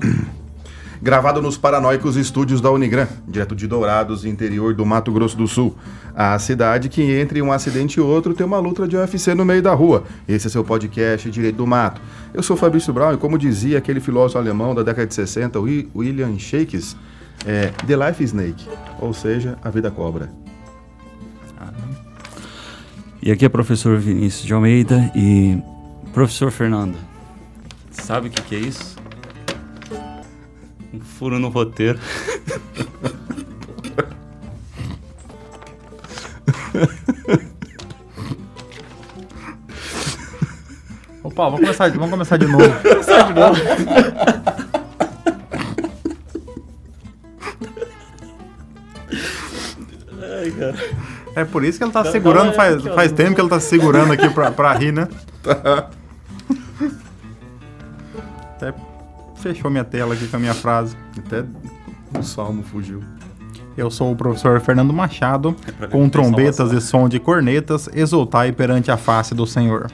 Gravado nos paranoicos estúdios da Unigran, direto de Dourados, interior do Mato Grosso do Sul. A cidade que entre um acidente e outro tem uma luta de UFC no meio da rua. Esse é seu podcast Direito do Mato. Eu sou Fabrício Brown e como dizia aquele filósofo alemão da década de 60, William Shakes, é The Life Snake, ou seja, a vida cobra. E aqui é o professor Vinícius de Almeida e professor Fernando, sabe o que, que é isso? Um furo no roteiro. Opa, vamos começar, vamos começar de novo. começar de novo. Ai, cara. É por isso que ele tá segurando, dá faz, faz tempo que ele tá segurando aqui pra, pra rir, né? Tá. Fechou minha tela aqui com a minha frase. Até o salmo fugiu. Eu sou o professor Fernando Machado, é com trombetas e som de cornetas, exultai perante a face do Senhor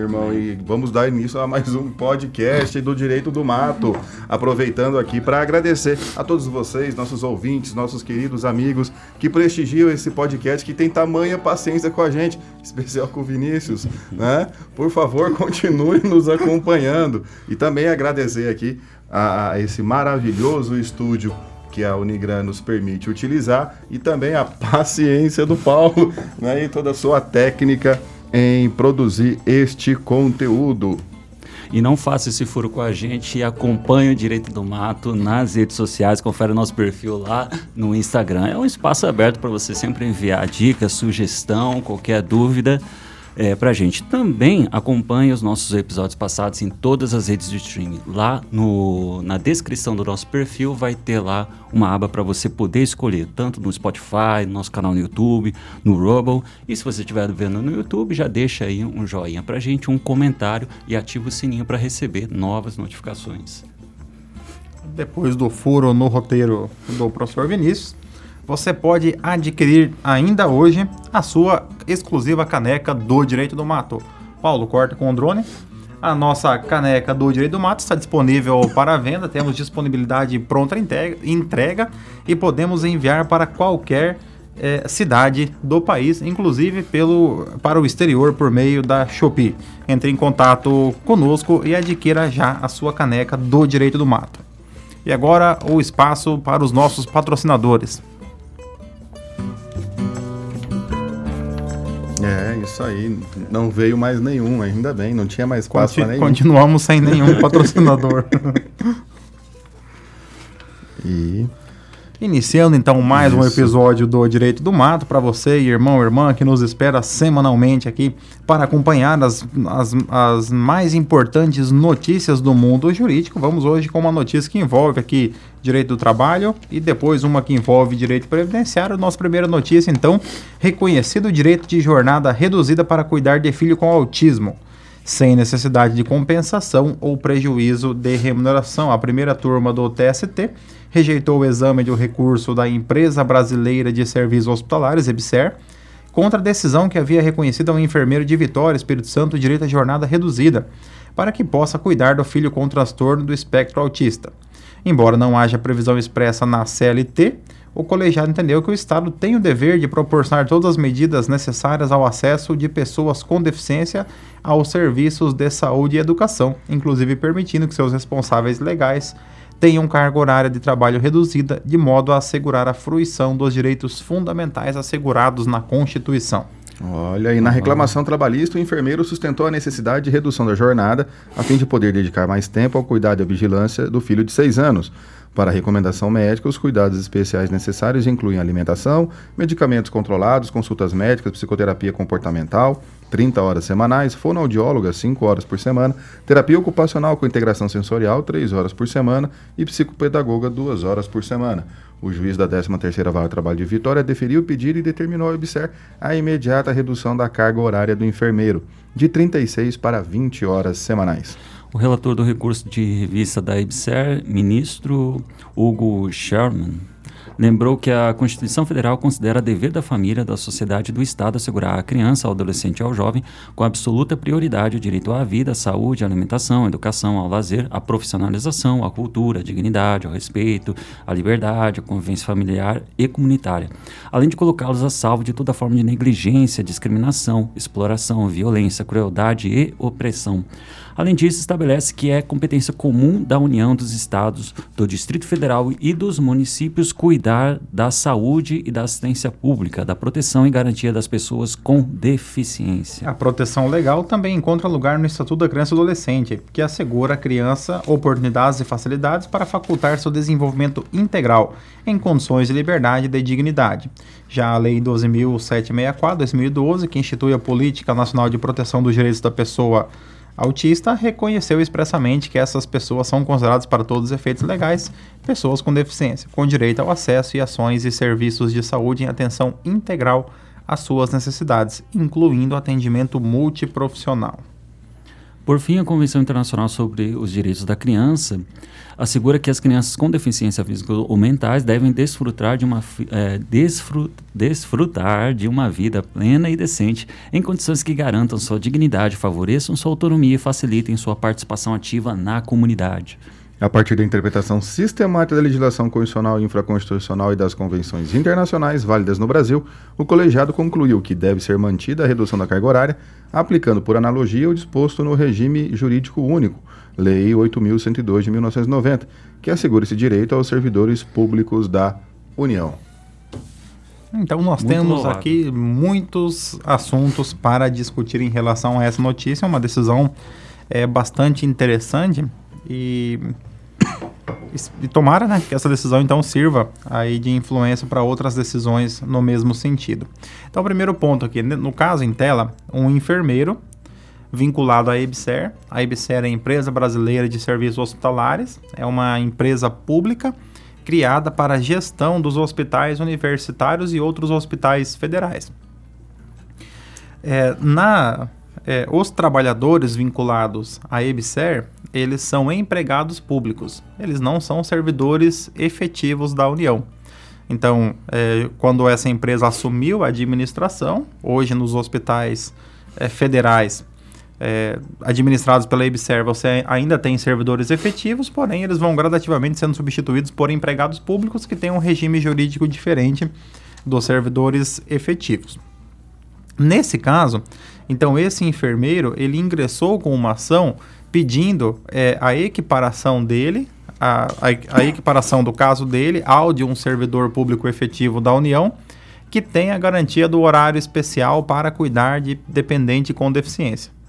irmão, e vamos dar início a mais um podcast do Direito do Mato. Aproveitando aqui para agradecer a todos vocês, nossos ouvintes, nossos queridos amigos que prestigiam esse podcast, que tem tamanha paciência com a gente, especial com o Vinícius, né? Por favor, continue nos acompanhando. E também agradecer aqui a, a esse maravilhoso estúdio que a Unigran nos permite utilizar e também a paciência do Paulo né, e toda a sua técnica em produzir este conteúdo. E não faça esse furo com a gente e acompanhe o Direito do Mato nas redes sociais, confere nosso perfil lá no Instagram. É um espaço aberto para você sempre enviar dicas, sugestão, qualquer dúvida é, pra gente. Também acompanhe os nossos episódios passados em todas as redes de streaming. Lá no, na descrição do nosso perfil vai ter lá uma aba para você poder escolher, tanto no Spotify, no nosso canal no YouTube, no Rumble. E se você estiver vendo no YouTube, já deixa aí um joinha pra gente, um comentário e ativa o sininho para receber novas notificações. Depois do furo no roteiro do professor Vinícius, você pode adquirir ainda hoje a sua exclusiva caneca do Direito do Mato. Paulo, corta com o drone. A nossa caneca do Direito do Mato está disponível para venda, temos disponibilidade pronta entrega e podemos enviar para qualquer é, cidade do país, inclusive pelo, para o exterior por meio da Shopee. Entre em contato conosco e adquira já a sua caneca do Direito do Mato. E agora o espaço para os nossos patrocinadores. É, isso aí. Não veio mais nenhum, ainda bem. Não tinha mais espaço Conti nenhum. Continuamos sem nenhum patrocinador. e Iniciando então mais Isso. um episódio do Direito do Mato para você, irmão, irmã, que nos espera semanalmente aqui para acompanhar as, as, as mais importantes notícias do mundo jurídico. Vamos hoje com uma notícia que envolve aqui direito do trabalho e depois uma que envolve direito previdenciário. Nossa primeira notícia, então, reconhecido direito de jornada reduzida para cuidar de filho com autismo sem necessidade de compensação ou prejuízo de remuneração. A primeira turma do TST rejeitou o exame do recurso da Empresa Brasileira de Serviços Hospitalares, EBSER, contra a decisão que havia reconhecido ao enfermeiro de Vitória, Espírito Santo, direito à jornada reduzida, para que possa cuidar do filho com transtorno do espectro autista. Embora não haja previsão expressa na CLT, o colegiado entendeu que o Estado tem o dever de proporcionar todas as medidas necessárias ao acesso de pessoas com deficiência aos serviços de saúde e educação, inclusive permitindo que seus responsáveis legais tenham carga horária de trabalho reduzida, de modo a assegurar a fruição dos direitos fundamentais assegurados na Constituição. Olha, e na reclamação trabalhista, o enfermeiro sustentou a necessidade de redução da jornada, a fim de poder dedicar mais tempo ao cuidado e à vigilância do filho de seis anos. Para a recomendação médica, os cuidados especiais necessários incluem alimentação, medicamentos controlados, consultas médicas, psicoterapia comportamental, 30 horas semanais, fonoaudióloga 5 horas por semana, terapia ocupacional com integração sensorial 3 horas por semana e psicopedagoga 2 horas por semana. O juiz da 13ª Vara de Trabalho de Vitória deferiu o pedido e determinou ao OBSER a imediata redução da carga horária do enfermeiro, de 36 para 20 horas semanais. O relator do recurso de revista da IBSER, ministro Hugo Sherman, lembrou que a Constituição Federal considera dever da família, da sociedade e do Estado assegurar à criança, ao adolescente e ao jovem, com absoluta prioridade, o direito à vida, à saúde, à alimentação, à educação, ao lazer, à profissionalização, à cultura, à dignidade, ao respeito, à liberdade, à convivência familiar e comunitária, além de colocá-los a salvo de toda forma de negligência, discriminação, exploração, violência, crueldade e opressão. Além disso, estabelece que é competência comum da União dos Estados, do Distrito Federal e dos municípios cuidar da saúde e da assistência pública, da proteção e garantia das pessoas com deficiência. A proteção legal também encontra lugar no Estatuto da Criança e Adolescente, que assegura à criança oportunidades e facilidades para facultar seu desenvolvimento integral em condições de liberdade e de dignidade. Já a Lei 12.764-2012, que institui a Política Nacional de Proteção dos Direitos da Pessoa autista reconheceu expressamente que essas pessoas são consideradas para todos os efeitos legais pessoas com deficiência, com direito ao acesso e ações e serviços de saúde em atenção integral às suas necessidades, incluindo atendimento multiprofissional. Por fim, a Convenção Internacional sobre os Direitos da Criança assegura que as crianças com deficiência física ou mentais devem desfrutar de uma, é, desfrut, desfrutar de uma vida plena e decente em condições que garantam sua dignidade, favoreçam sua autonomia e facilitem sua participação ativa na comunidade. A partir da interpretação sistemática da legislação constitucional e infraconstitucional e das convenções internacionais válidas no Brasil, o colegiado concluiu que deve ser mantida a redução da carga horária, aplicando por analogia o disposto no regime jurídico único, Lei 8.102 de 1990, que assegura esse direito aos servidores públicos da União. Então nós Muito temos louvado. aqui muitos assuntos para discutir em relação a essa notícia, uma decisão é, bastante interessante e e tomara né, que essa decisão então sirva aí de influência para outras decisões no mesmo sentido. Então, o primeiro ponto aqui, no caso em tela, um enfermeiro vinculado à EBSER. A EBSER é a Empresa Brasileira de Serviços Hospitalares, é uma empresa pública criada para a gestão dos hospitais universitários e outros hospitais federais. É, na, é, os trabalhadores vinculados à EBSER, eles são empregados públicos, eles não são servidores efetivos da União. Então, é, quando essa empresa assumiu a administração, hoje nos hospitais é, federais é, administrados pela EBSER, você ainda tem servidores efetivos, porém eles vão gradativamente sendo substituídos por empregados públicos que têm um regime jurídico diferente dos servidores efetivos. Nesse caso, então esse enfermeiro ele ingressou com uma ação pedindo é, a equiparação dele, a, a, a equiparação do caso dele ao de um servidor público efetivo da União, que tem a garantia do horário especial para cuidar de dependente com deficiência.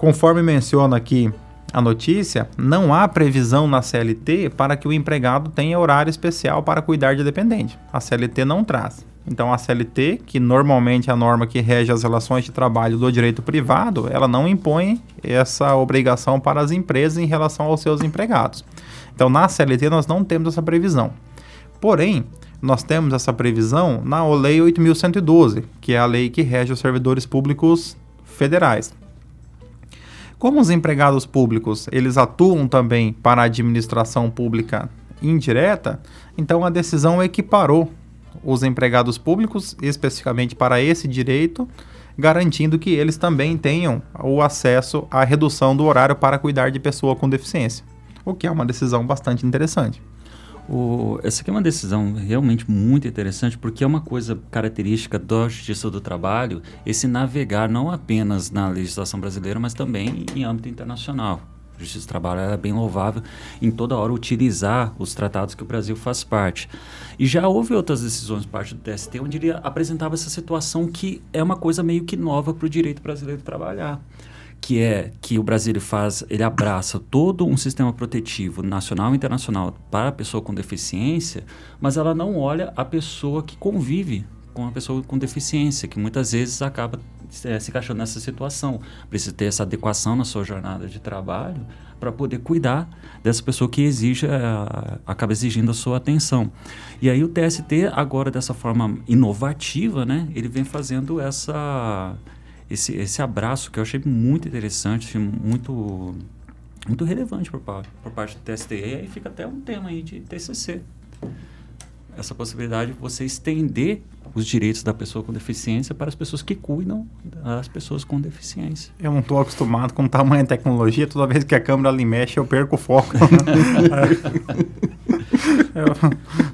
Conforme menciona aqui a notícia, não há previsão na CLT para que o empregado tenha horário especial para cuidar de dependente. A CLT não traz. Então a CLT, que normalmente é a norma que rege as relações de trabalho do direito privado, ela não impõe essa obrigação para as empresas em relação aos seus empregados. Então na CLT nós não temos essa previsão. Porém, nós temos essa previsão na Lei 8112, que é a lei que rege os servidores públicos federais. Como os empregados públicos, eles atuam também para a administração pública indireta, então a decisão equiparou os empregados públicos, especificamente para esse direito, garantindo que eles também tenham o acesso à redução do horário para cuidar de pessoa com deficiência, o que é uma decisão bastante interessante. O, essa aqui é uma decisão realmente muito interessante, porque é uma coisa característica da Justiça do Trabalho, esse navegar não apenas na legislação brasileira, mas também em âmbito internacional. Justiça do Trabalho é bem louvável em toda hora utilizar os tratados que o Brasil faz parte. E já houve outras decisões parte do TST onde ele apresentava essa situação que é uma coisa meio que nova para o direito brasileiro trabalhar que é que o Brasil faz, ele abraça todo um sistema protetivo nacional e internacional para a pessoa com deficiência, mas ela não olha a pessoa que convive com a pessoa com deficiência, que muitas vezes acaba é, se encaixando nessa situação. Precisa ter essa adequação na sua jornada de trabalho para poder cuidar dessa pessoa que exige, é, acaba exigindo a sua atenção. E aí o TST, agora dessa forma inovativa, né, ele vem fazendo essa, esse, esse abraço que eu achei muito interessante, muito, muito relevante por, por parte do TST. E aí fica até um tema aí de TCC. essa possibilidade de você estender os direitos da pessoa com deficiência para as pessoas que cuidam das pessoas com deficiência. Eu não estou acostumado com tamanho de tecnologia, toda vez que a câmera ali mexe eu perco o foco. eu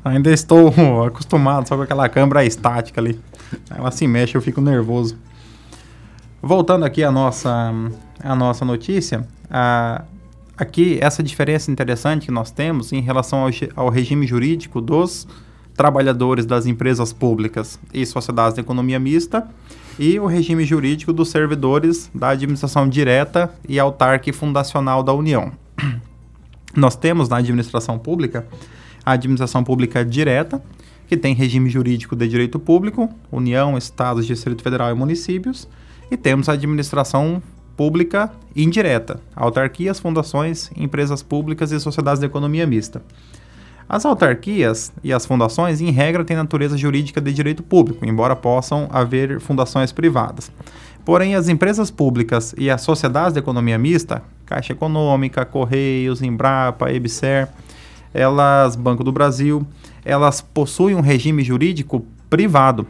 ainda estou acostumado só com aquela câmera estática ali. Ela se mexe, eu fico nervoso. Voltando aqui à nossa, à nossa notícia, a, aqui essa diferença interessante que nós temos em relação ao, ao regime jurídico dos trabalhadores das empresas públicas e sociedades de economia mista e o regime jurídico dos servidores da administração direta e autarca e fundacional da União. Nós temos na administração pública a administração pública direta, que tem regime jurídico de direito público, União, Estados, Distrito Federal e municípios, e temos a administração pública indireta, autarquias, fundações, empresas públicas e sociedades de economia mista. As autarquias e as fundações, em regra, têm natureza jurídica de direito público, embora possam haver fundações privadas. Porém, as empresas públicas e as sociedades de economia mista, Caixa Econômica, Correios, Embrapa, EBSER, elas, Banco do Brasil, elas possuem um regime jurídico privado.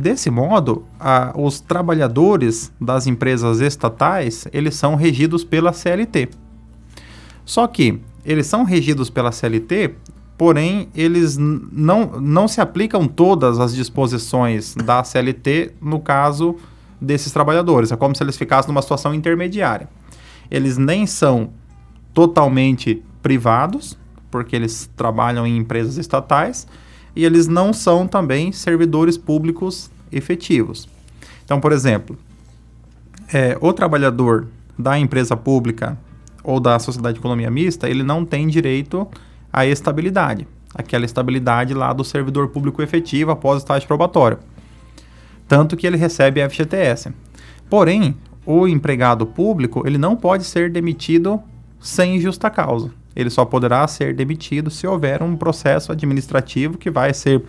Desse modo, a, os trabalhadores das empresas estatais, eles são regidos pela CLT. Só que eles são regidos pela CLT porém eles não, não se aplicam todas as disposições da CLT no caso desses trabalhadores. É como se eles ficassem numa situação intermediária. Eles nem são totalmente privados, porque eles trabalham em empresas estatais, e eles não são também servidores públicos efetivos. Então, por exemplo, é, o trabalhador da empresa pública ou da sociedade de economia mista, ele não tem direito a estabilidade, aquela estabilidade lá do servidor público efetivo após o estágio probatório. Tanto que ele recebe FGTS. Porém, o empregado público ele não pode ser demitido sem justa causa. Ele só poderá ser demitido se houver um processo administrativo que vai ser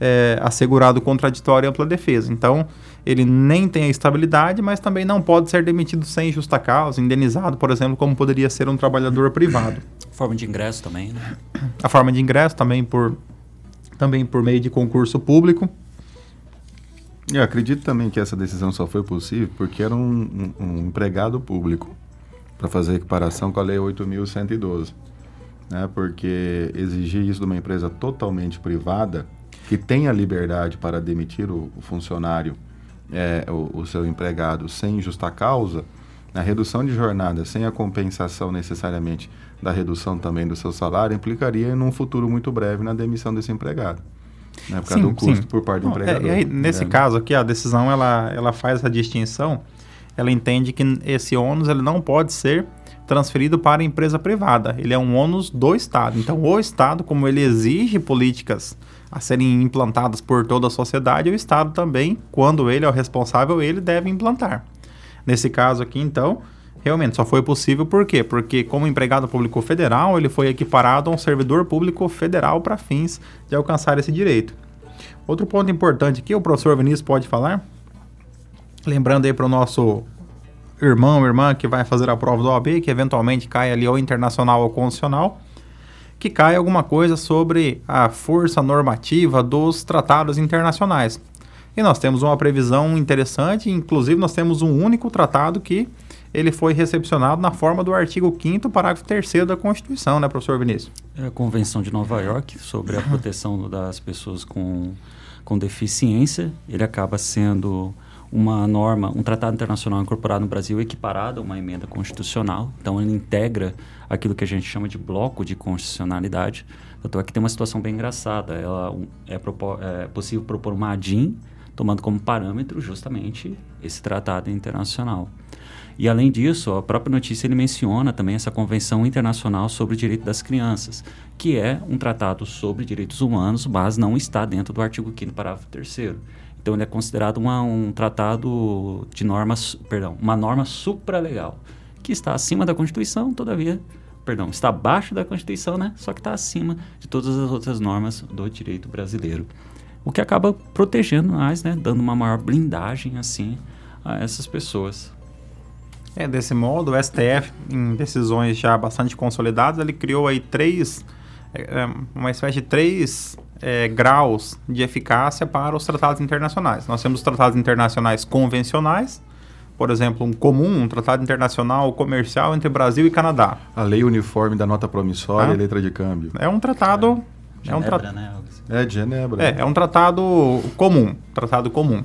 é, assegurado contraditório e ampla defesa. Então, ele nem tem a estabilidade, mas também não pode ser demitido sem justa causa, indenizado, por exemplo, como poderia ser um trabalhador privado. Forma de ingresso também, né? A forma de ingresso também por, também por meio de concurso público. Eu acredito também que essa decisão só foi possível porque era um, um, um empregado público para fazer equiparação com a Lei 8.112. Né? Porque exigir isso de uma empresa totalmente privada, que tem a liberdade para demitir o, o funcionário é, o, o, seu empregado sem justa causa, a redução de jornada sem a compensação necessariamente da redução também do seu salário implicaria num futuro muito breve na demissão desse empregado. Né, por causa sim, do custo sim. por parte do empregador. É, é, nesse né? caso aqui, a decisão ela, ela faz essa distinção, ela entende que esse ônus ele não pode ser transferido para a empresa privada. Ele é um ônus do Estado. Então, o Estado, como ele exige políticas a serem implantadas por toda a sociedade, o Estado também, quando ele é o responsável, ele deve implantar. Nesse caso aqui, então, realmente só foi possível por quê? Porque como empregado público federal, ele foi equiparado a um servidor público federal para fins de alcançar esse direito. Outro ponto importante que o professor Vinícius pode falar, lembrando aí para o nosso irmão, irmã que vai fazer a prova do OAB, que eventualmente cai ali ou internacional ou constitucional, que cai alguma coisa sobre a força normativa dos tratados internacionais. E nós temos uma previsão interessante, inclusive nós temos um único tratado que ele foi recepcionado na forma do artigo 5 parágrafo 3 da Constituição, né, professor Vinícius? É a Convenção de Nova York sobre a proteção das pessoas com, com deficiência. Ele acaba sendo uma norma, um tratado internacional incorporado no Brasil equiparado a uma emenda constitucional. Então, ele integra aquilo que a gente chama de bloco de constitucionalidade. Tanto é que tem uma situação bem engraçada. Ela, é, propor, é possível propor uma ADIM tomando como parâmetro justamente esse tratado internacional. E além disso, a própria notícia ele menciona também essa Convenção Internacional sobre o Direito das Crianças, que é um tratado sobre direitos humanos, mas não está dentro do artigo 5 parágrafo 3 então ele é considerado uma, um tratado de normas, perdão, uma norma supralegal, que está acima da Constituição, todavia, perdão, está abaixo da Constituição, né? Só que está acima de todas as outras normas do direito brasileiro. O que acaba protegendo mais, né? Dando uma maior blindagem, assim, a essas pessoas. É, desse modo, o STF, em decisões já bastante consolidadas, ele criou aí três é, é uma espécie de três é, graus de eficácia para os tratados internacionais. Nós temos os tratados internacionais convencionais, por exemplo, um comum, um tratado internacional comercial entre Brasil e Canadá. A lei uniforme da nota promissória ah. e letra de câmbio. É um tratado. É, é um tra... né? É de Genebra. É, é um tratado comum, tratado comum.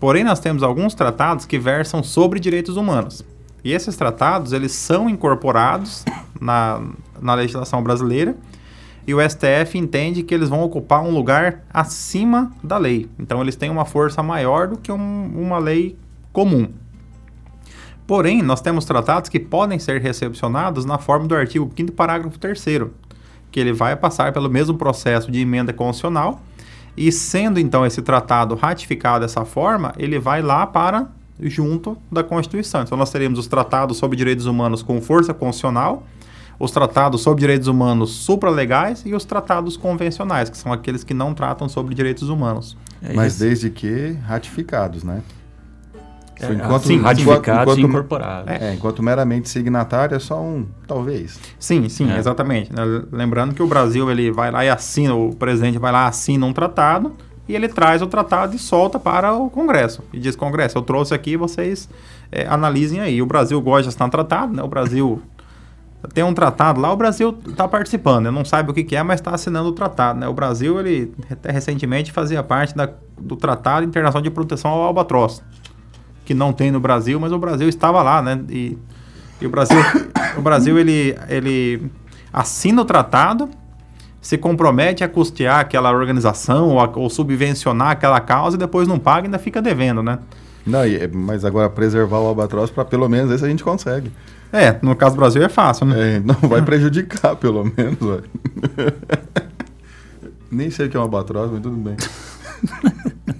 Porém, nós temos alguns tratados que versam sobre direitos humanos. E esses tratados, eles são incorporados na, na legislação brasileira e o STF entende que eles vão ocupar um lugar acima da lei. Então, eles têm uma força maior do que um, uma lei comum. Porém, nós temos tratados que podem ser recepcionados na forma do artigo 5 parágrafo 3 que ele vai passar pelo mesmo processo de emenda constitucional e sendo então esse tratado ratificado dessa forma, ele vai lá para junto da Constituição. Então nós teremos os tratados sobre direitos humanos com força constitucional, os tratados sobre direitos humanos supralegais e os tratados convencionais, que são aqueles que não tratam sobre direitos humanos. É Mas desde que ratificados, né? É, enquanto, sim, ratificados enquanto, e incorporados. É, enquanto meramente signatário é só um, talvez. Sim, sim, é. exatamente. Né? Lembrando que o Brasil ele vai lá e assina, o presidente vai lá assina um tratado e ele traz o tratado e solta para o Congresso. E diz, Congresso, eu trouxe aqui, vocês é, analisem aí. O Brasil gosta de assinar tratado, né? O Brasil tem um tratado lá, o Brasil está participando, né? não sabe o que, que é, mas está assinando o tratado. Né? O Brasil, ele até recentemente fazia parte da, do Tratado Internacional de Proteção ao Albatroz que não tem no Brasil, mas o Brasil estava lá, né? E, e o Brasil, o Brasil ele, ele assina o tratado, se compromete a custear aquela organização ou, a, ou subvencionar aquela causa e depois não paga e ainda fica devendo, né? Não, mas agora preservar o albatroz para pelo menos esse a gente consegue. É, no caso do Brasil é fácil, né? É, não vai prejudicar, pelo menos. Nem sei o que é um albatroz, mas tudo bem.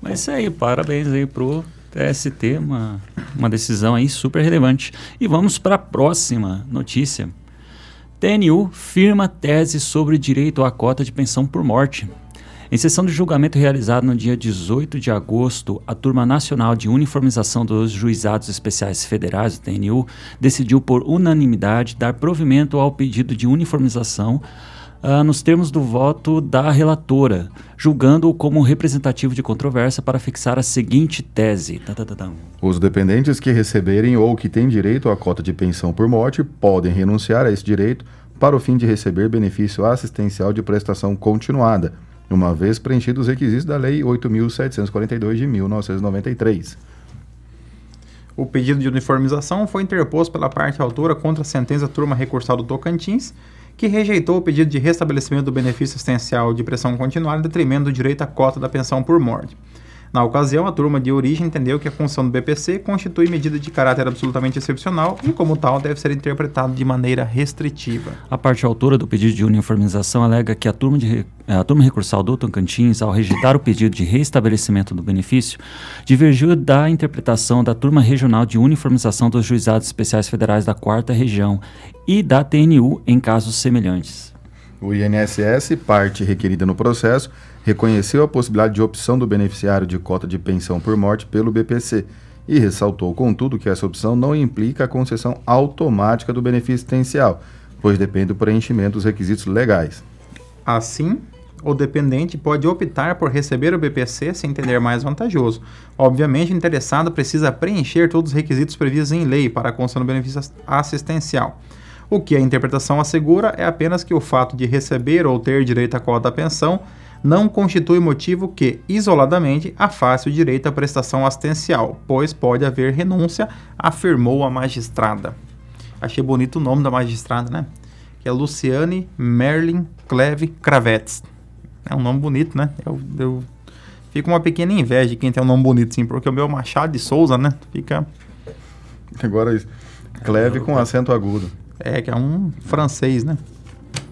Mas é isso aí, parabéns aí pro TST, uma, uma decisão aí super relevante. E vamos para a próxima notícia. TNU firma tese sobre direito à cota de pensão por morte. Em sessão de julgamento realizada no dia 18 de agosto, a Turma Nacional de Uniformização dos Juizados Especiais Federais, o TNU, decidiu por unanimidade dar provimento ao pedido de uniformização uh, nos termos do voto da relatora, julgando-o como representativo de controvérsia para fixar a seguinte tese. Os dependentes que receberem ou que têm direito à cota de pensão por morte podem renunciar a esse direito para o fim de receber benefício assistencial de prestação continuada, uma vez preenchidos os requisitos da Lei 8.742 de 1993. O pedido de uniformização foi interposto pela parte autora contra a sentença turma recursal do Tocantins, que rejeitou o pedido de restabelecimento do benefício assistencial de pressão continuada em detrimento do direito à cota da pensão por morte. Na ocasião, a turma de origem entendeu que a função do BPC constitui medida de caráter absolutamente excepcional e, como tal, deve ser interpretado de maneira restritiva. A parte autora do pedido de uniformização alega que a turma, de, a turma recursal do Tocantins, ao rejeitar o pedido de restabelecimento do benefício, divergiu da interpretação da turma regional de uniformização dos juizados especiais federais da quarta região e da TNU em casos semelhantes. O INSS, parte requerida no processo, reconheceu a possibilidade de opção do beneficiário de cota de pensão por morte pelo BPC e ressaltou, contudo, que essa opção não implica a concessão automática do benefício assistencial, pois depende do preenchimento dos requisitos legais. Assim, o dependente pode optar por receber o BPC sem entender mais vantajoso. Obviamente, o interessado precisa preencher todos os requisitos previstos em lei para a concessão do benefício assistencial. O que a interpretação assegura é apenas que o fato de receber ou ter direito à cota da pensão não constitui motivo que, isoladamente, afaste o direito à prestação assistencial, pois pode haver renúncia, afirmou a magistrada. Achei bonito o nome da magistrada, né? Que é Luciane Merlin Cleve Cravetes. É um nome bonito, né? Eu, eu fico uma pequena inveja de quem tem um nome bonito, sim, porque o meu Machado de Souza, né? Fica. Agora, Cleve com acento agudo. É, que é um francês, né?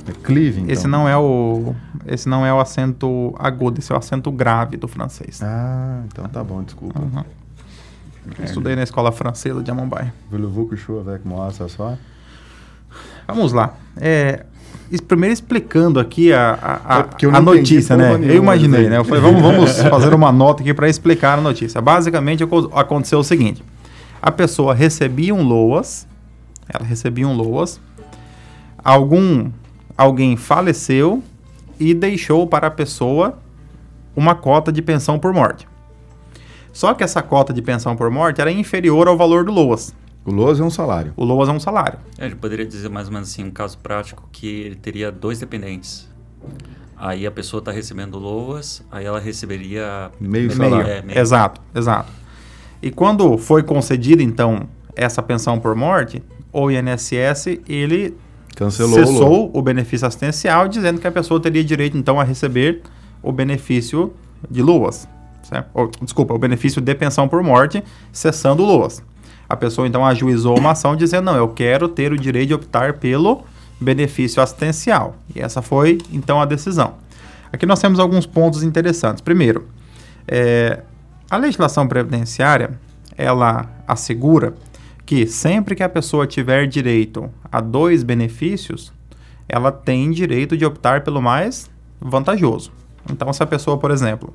É Clive, então. Esse não é o esse não é o acento agudo, esse é o acento grave do francês. Ah, então tá bom, desculpa. Uhum. É. Estudei na escola francesa de Amambai. Vamos lá. É, primeiro explicando aqui a, a, a, a notícia, né? Eu imaginei, né? Eu falei, vamos, vamos fazer uma nota aqui para explicar a notícia. Basicamente, aconteceu o seguinte. A pessoa recebia um LOAS, ela recebia um LOAS, algum alguém faleceu e deixou para a pessoa uma cota de pensão por morte. Só que essa cota de pensão por morte era inferior ao valor do LOAS. O LOAS é um salário. O LOAS é um salário. É, ele poderia dizer mais ou menos assim, um caso prático, que ele teria dois dependentes. Aí a pessoa está recebendo LOAS, aí ela receberia... Meio Meio. salário. É, meio. Exato, exato. E quando foi concedida, então, essa pensão por morte, o INSS, ele Cancelou cessou o benefício assistencial, dizendo que a pessoa teria direito, então, a receber o benefício de LOAS. certo? Ou, desculpa, o benefício de pensão por morte, cessando o LOAS. A pessoa, então, ajuizou uma ação dizendo, não, eu quero ter o direito de optar pelo benefício assistencial. E essa foi, então, a decisão. Aqui nós temos alguns pontos interessantes. Primeiro, é, a legislação previdenciária, ela assegura que sempre que a pessoa tiver direito a dois benefícios, ela tem direito de optar pelo mais vantajoso. Então, se a pessoa, por exemplo,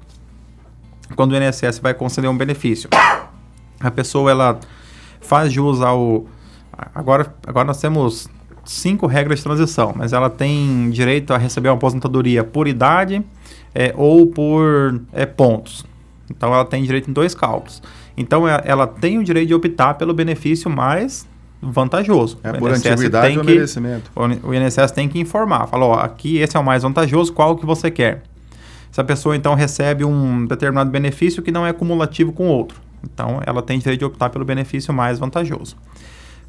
quando o INSS vai conceder um benefício, a pessoa ela faz jus ao agora agora nós temos cinco regras de transição, mas ela tem direito a receber uma aposentadoria por idade é, ou por é, pontos. Então ela tem direito em dois cálculos. Então é- ela tem o direito de optar pelo benefício mais vantajoso. É O por INSS antiguidade tem ou que- merecimento. o INSS tem que informar, fala, ó, aqui esse é o mais vantajoso, qual que você quer? Se a pessoa então recebe um determinado benefício que não é cumulativo com outro, então ela tem direito de optar pelo benefício mais vantajoso.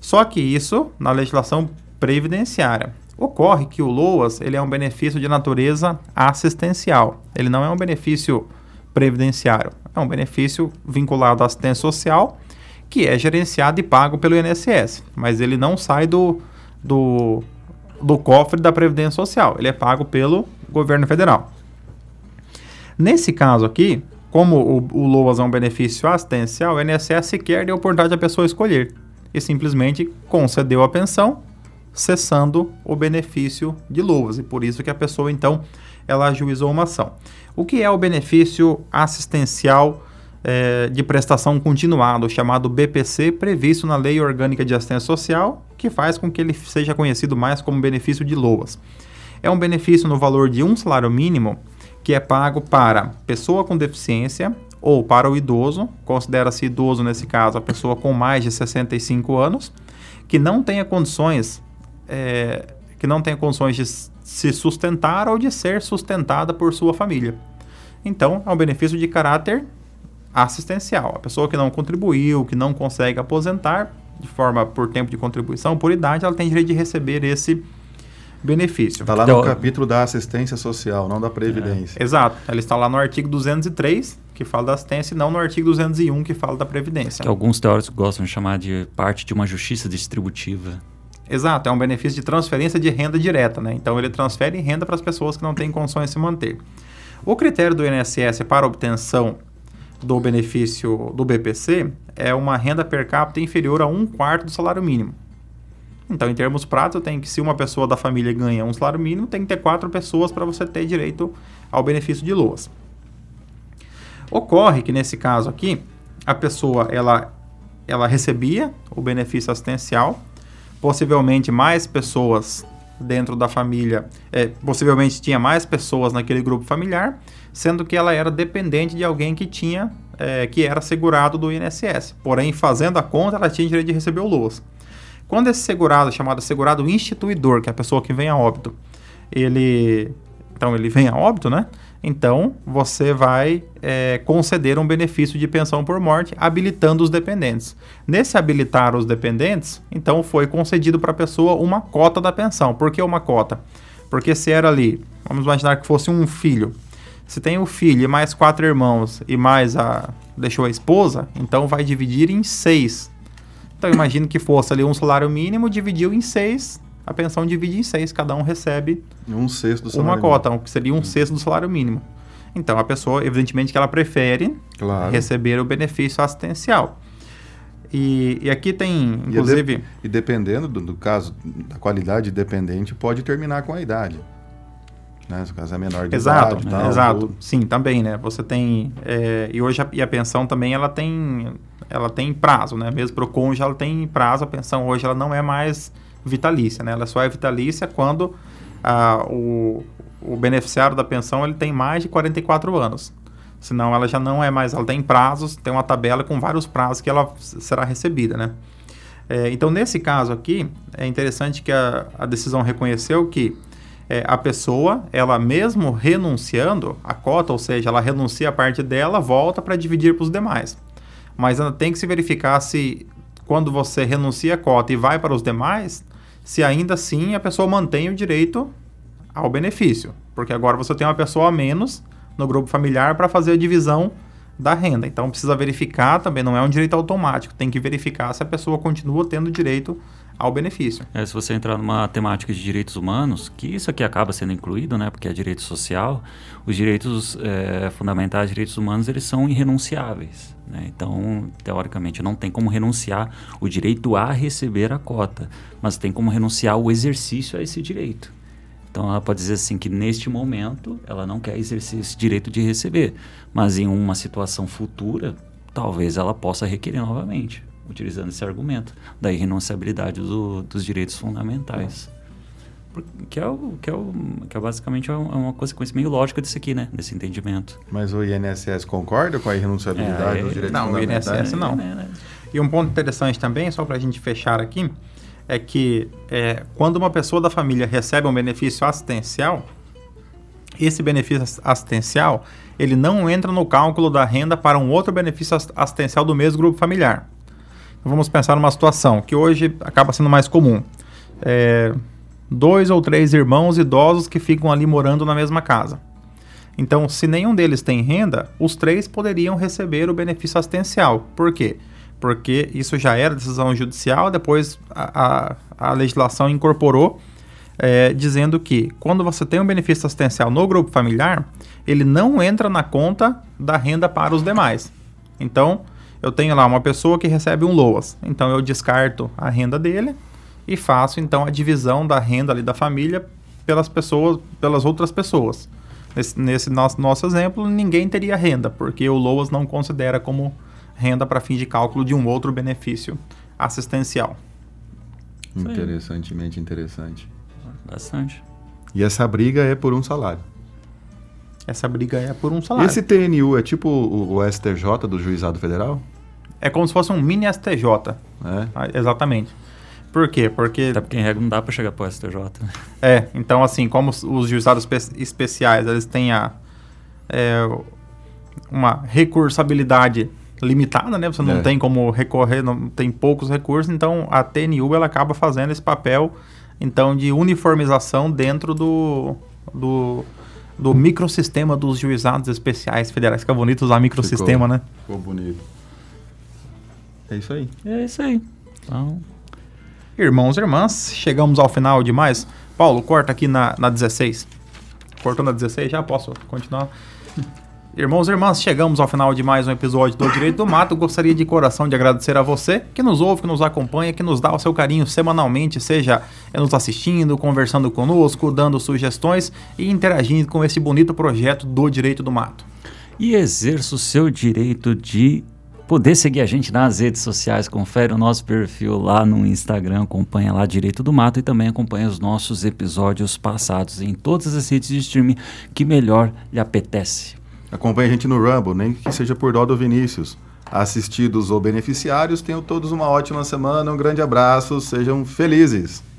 Só que isso na legislação previdenciária. Ocorre que o LOAS ele é um benefício de natureza assistencial. Ele não é um benefício previdenciário. É um benefício vinculado à assistência social que é gerenciado e pago pelo INSS. Mas ele não sai do, do, do cofre da Previdência Social. Ele é pago pelo governo federal. Nesse caso aqui, como o, o LOAS é um benefício assistencial, o INSS sequer deu oportunidade da pessoa escolher. E simplesmente concedeu a pensão, cessando o benefício de LOAS. E por isso que a pessoa, então, ela ajuizou uma ação. O que é o benefício assistencial eh, de prestação continuada, o chamado BPC, previsto na Lei Orgânica de Assistência Social, que faz com que ele seja conhecido mais como benefício de LOAS. É um benefício no valor de um salário mínimo que é pago para pessoa com deficiência ou para o idoso, considera-se idoso nesse caso a pessoa com mais de 65 anos, que não tenha condições, eh, que não tenha condições de se sustentar ou de ser sustentada por sua família. Então, é um benefício de caráter assistencial. A pessoa que não contribuiu, que não consegue aposentar de forma por tempo de contribuição, por idade, ela tem direito de receber esse benefício. Está lá Então- no capítulo da assistência social, não da previdência. Exato. Ela está lá no artigo 203, que fala da assistência, e não no artigo 201, que fala da previdência. Que alguns teóricos gostam de chamar de parte de uma justiça distributiva. Exato, é um benefício de transferência de renda direta, né? Então ele transfere renda para as pessoas que não têm condições de se manter. O critério do INSS para obtenção do benefício do BPC é uma renda per capita inferior a um quarto do salário mínimo. Então, em termos práticos, tem que se uma pessoa da família ganha um salário mínimo, tem que ter quatro pessoas para você ter direito ao benefício de LOAS. Ocorre que nesse caso aqui, a pessoa ela, ela recebia o benefício assistencial, possivelmente mais pessoas dentro da família, é, possivelmente tinha mais pessoas naquele grupo familiar, sendo que ela era dependente de alguém que tinha, é, que era segurado do INSS. Porém, fazendo a conta, ela tinha direito de receber o LOAS. Quando esse segurado, chamado segurado instituidor, que é a pessoa que vem a óbito, ele, então ele vem a óbito, né? Então você vai é, conceder um benefício de pensão por morte, habilitando os dependentes. Nesse habilitar os dependentes, então foi concedido para a pessoa uma cota da pensão. Por que uma cota? Porque se era ali, vamos imaginar que fosse um filho. Se tem o filho e mais quatro irmãos e mais a deixou a esposa, então vai dividir em seis. Então imagino que fosse ali um salário mínimo, dividiu em seis, a pensão divide em seis, cada um recebe Um sexto do salário. uma mínimo. cota, o que seria um sexto do salário mínimo. Então a pessoa, evidentemente, que ela prefere Claro. receber o benefício assistencial. E, e aqui tem, E, inclusive, de- e dependendo do, do caso, da qualidade dependente, pode terminar com a idade. Né? Se o caso é menor de exato, idade. tal, exato, tudo. sim, também, né? Você tem é, e hoje a, e a pensão também ela tem, ela tem prazo, né? Mesmo para o cônjuge ela tem prazo. A pensão hoje ela não é mais vitalícia, né? Ela só é vitalícia quando ah, o, o beneficiário da pensão ele tem mais de 44 anos. Senão ela já não é mais, ela tem prazos, tem uma tabela com vários prazos que ela será recebida, né? É, então, nesse caso aqui, é interessante que a, a decisão reconheceu que é, a pessoa, ela mesmo renunciando a cota, ou seja, ela renuncia a parte dela, volta para dividir para os demais. Mas ela tem que se verificar se, quando você renuncia a cota e vai para os demais, se ainda assim a pessoa mantém o direito ao benefício. Porque agora você tem uma pessoa a menos no grupo familiar para fazer a divisão da renda. Então precisa verificar também, não é um direito automático, tem que verificar se a pessoa continua tendo direito ao benefício. É, se você entrar numa temática de direitos humanos, que isso aqui acaba sendo incluído, né, porque é direito social, os direitos é, fundamentais, direitos humanos, eles são irrenunciáveis. Né? Então, teoricamente, não tem como renunciar o direito a receber a cota, mas tem como renunciar o exercício a esse direito. Então ela pode dizer assim que neste momento ela não quer exercer esse direito de receber, mas em uma situação futura, talvez ela possa requerer novamente, utilizando esse argumento da irrenunciabilidade do, dos direitos fundamentais. Que é, o, que, é o, que é basicamente é, é uma consequência meio lógica disso aqui, né? Desse entendimento. Mas o INSS concorda com a irrenunciabilidade é, dos direitos não, fundamentais? Não, o INSS não. É, né? E um ponto interessante também, só para a gente fechar aqui, é que é, quando uma pessoa da família recebe um benefício assistencial, esse benefício assistencial ele não entra no cálculo da renda para um outro benefício assistencial do mesmo grupo familiar. Então, vamos pensar numa situação que hoje acaba sendo mais comum. É, dois ou três irmãos idosos que ficam ali morando na mesma casa. Então, se nenhum deles tem renda, os três poderiam receber o benefício assistencial. Por quê? porque isso já era decisão judicial, depois a, a, a legislação incorporou, é, dizendo que quando você tem um benefício assistencial no grupo familiar, ele não entra na conta da renda para os demais. Então, eu tenho lá uma pessoa que recebe um LOAS, então eu descarto a renda dele e faço então a divisão da renda ali da família pelas pessoas, pelas outras pessoas. Nesse, nesse nosso, nosso exemplo, ninguém teria renda, porque o LOAS não considera como renda para fim de cálculo de um outro benefício assistencial. Interessantemente interessante. Bastante. E essa briga é por um salário. Essa briga é por um salário. Esse TNU é tipo o, o STJ do Juizado Federal? É como se fosse um mini STJ. É? Ah, exatamente. Por quê? Porque... Até porque em regra não dá para chegar para o STJ. É, então assim, como os juizados especiais, eles têm a, é, uma recursabilidade limitada, né? Você não é. tem como recorrer, não tem poucos recursos, então a TNU ela acaba fazendo esse papel então de uniformização dentro do, do, do microsistema dos juizados especiais federais. Fica bonito usar microsistema, ficou, né? Ficou bonito. É isso aí. É isso aí. Então... Irmãos e irmãs, chegamos ao final de mais. Paulo, corta aqui na, na 16. Cortou na 16? Já posso continuar? Irmãos e irmãs, chegamos ao final de mais um episódio do Direito do Mato. Gostaria de coração de agradecer a você que nos ouve, que nos acompanha, que nos dá o seu carinho semanalmente, seja nos assistindo, conversando conosco, dando sugestões e interagindo com esse bonito projeto do Direito do Mato. E exerça o seu direito de poder seguir a gente nas redes sociais, confere o nosso perfil lá no Instagram, acompanha lá Direito do Mato e também acompanha os nossos episódios passados em todas as redes de streaming que melhor lhe apetece. Acompanhe a gente no Rumble, nem que seja por dó do Vinícius. Assistidos ou beneficiários, tenham todos uma ótima semana, um grande abraço, sejam felizes.